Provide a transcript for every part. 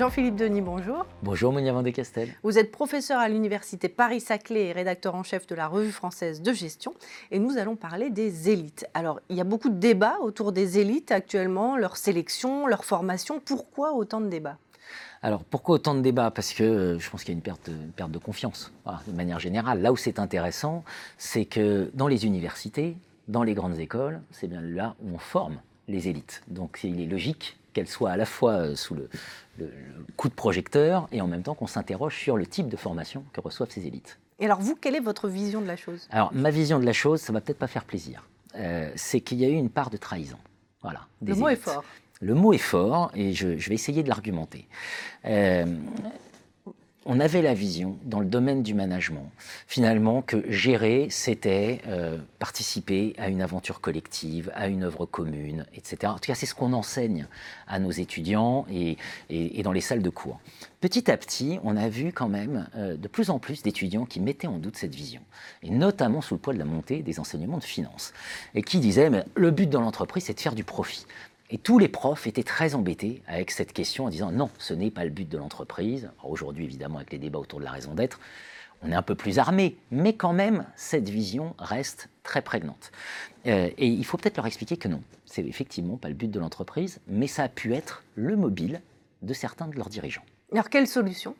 Jean-Philippe Denis, bonjour. Bonjour Monia Vendée-Castel. Vous êtes professeur à l'Université Paris-Saclay et rédacteur en chef de la Revue française de gestion. Et nous allons parler des élites. Alors, il y a beaucoup de débats autour des élites actuellement, leur sélection, leur formation. Pourquoi autant de débats? Alors pourquoi autant de débats? Parce que euh, je pense qu'il y a une perte, perte de confiance, de manière générale. Là où c'est intéressant, c'est que dans les universités, dans les grandes écoles, c'est bien là où on forme les élites. Donc il est logique qu'elles soient à la fois euh, sous le, coup de projecteur et en même temps qu'on s'interroge sur le type de formation que reçoivent ces élites. Et alors vous, quelle est votre vision de la chose? Alors ma vision de la chose, ça va peut-être pas faire plaisir. Euh, c'est qu'il y a eu une part de trahison. Voilà. Le mot est fort. Le mot est fort et je, vais essayer de l'argumenter. Euh, on avait la vision dans le domaine du management, finalement, que gérer, c'était euh, participer à une aventure collective, à une œuvre commune, etc. En tout cas, c'est ce qu'on enseigne à nos étudiants et, dans les salles de cours. Petit à petit, on a vu quand même euh, de plus en plus d'étudiants qui mettaient en doute cette vision, et notamment sous le poids de la montée des enseignements de finance, et qui disaient, mais le but dans l'entreprise, c'est de faire du profit. Et tous les profs étaient très embêtés avec cette question en disant non, ce n'est pas le but de l'entreprise. Aujourd'hui, évidemment, avec les débats autour de la raison d'être, on est un peu plus armé, mais quand même, cette vision reste très prégnante. Euh, et il faut peut-être leur expliquer que non, c'est effectivement pas le but de l'entreprise, mais ça a pu être le mobile de certains de leurs dirigeants. Alors, quelle solution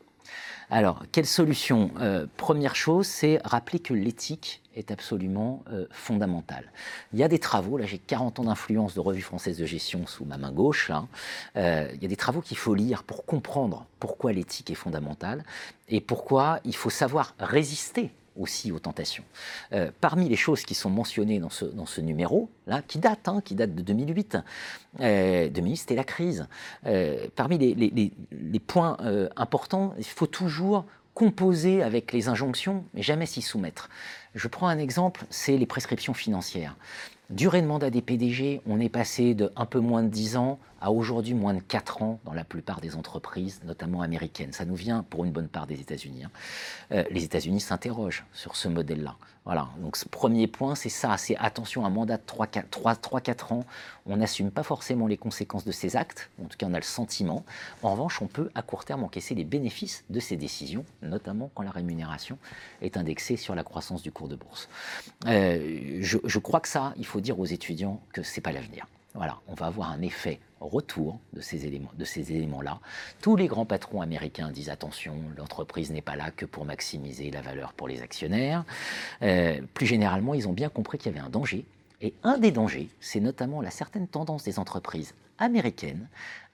alors, quelle solution? Euh, Première chose, c'est rappeler que l'éthique est absolument euh, fondamentale. Il y a des travaux, là j'ai 40 ans d'influence de revue française de gestion sous ma main gauche, euh, il y a des travaux qu'il faut lire pour comprendre pourquoi l'éthique est fondamentale et pourquoi il faut savoir résister aussi aux tentations. Euh, parmi les choses qui sont mentionnées dans ce, dans ce numéro, là, qui date, hein, qui date de 2008, euh, 2008 c'était la crise. Euh, parmi les, les, points euh, importants, il faut toujours composer avec les injonctions, mais jamais s'y soumettre. Je prends un exemple, c'est les prescriptions financières. Durée de mandat des PDG, on est passé de un peu moins de 10 ans à aujourd'hui moins de 4 ans dans la plupart des entreprises, notamment américaines. Ça nous vient pour une bonne part des États-Unis. Hein. Euh, les États-Unis s'interrogent sur ce modèle-là. Voilà, donc ce premier point, c'est ça, c'est attention, un mandat de 3-4 ans, on n'assume pas forcément les conséquences de ces actes, en tout cas on a le sentiment. En revanche, on peut à court terme encaisser les bénéfices de ces décisions, notamment quand la rémunération est indexée sur la croissance du cours de bourse. Euh, je, je crois que ça, il faut dire aux étudiants que ce n'est pas l'avenir. Voilà, on va avoir un effet retour de ces éléments, de ces éléments-là. Tous les grands patrons américains disent attention, l'entreprise n'est pas là que pour maximiser la valeur pour les actionnaires. Euh, plus généralement, ils ont bien compris qu'il y avait un danger. Et un des dangers, c'est notamment la certaine tendance des entreprises américaines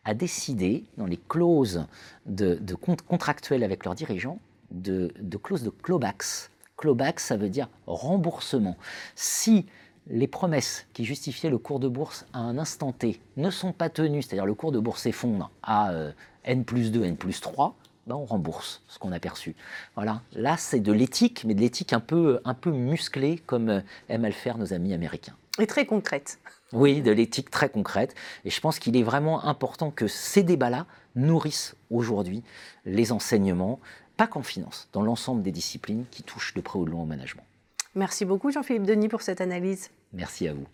à décider, dans les clauses de, de contractuelles avec leurs dirigeants, de, de clauses de clawbacks. Clawbacks, ça veut dire remboursement. Si les promesses qui justifiaient le cours de bourse à un instant T ne sont pas tenues, c'est-à-dire le cours de bourse s'effondre à euh, N plus 2, N plus 3, ben on rembourse ce qu'on a perçu. Voilà. Là, c'est de l'éthique, mais de l'éthique un peu, un peu musclée, comme euh, aiment à le faire nos amis américains. Et très concrète. Oui, de l'éthique très concrète. Et je pense qu'il est vraiment important que ces débats-là nourrissent aujourd'hui les enseignements, pas qu'en finance, dans l'ensemble des disciplines qui touchent de près ou de loin au management. Merci beaucoup Jean-Philippe Denis pour cette analyse. Merci à vous.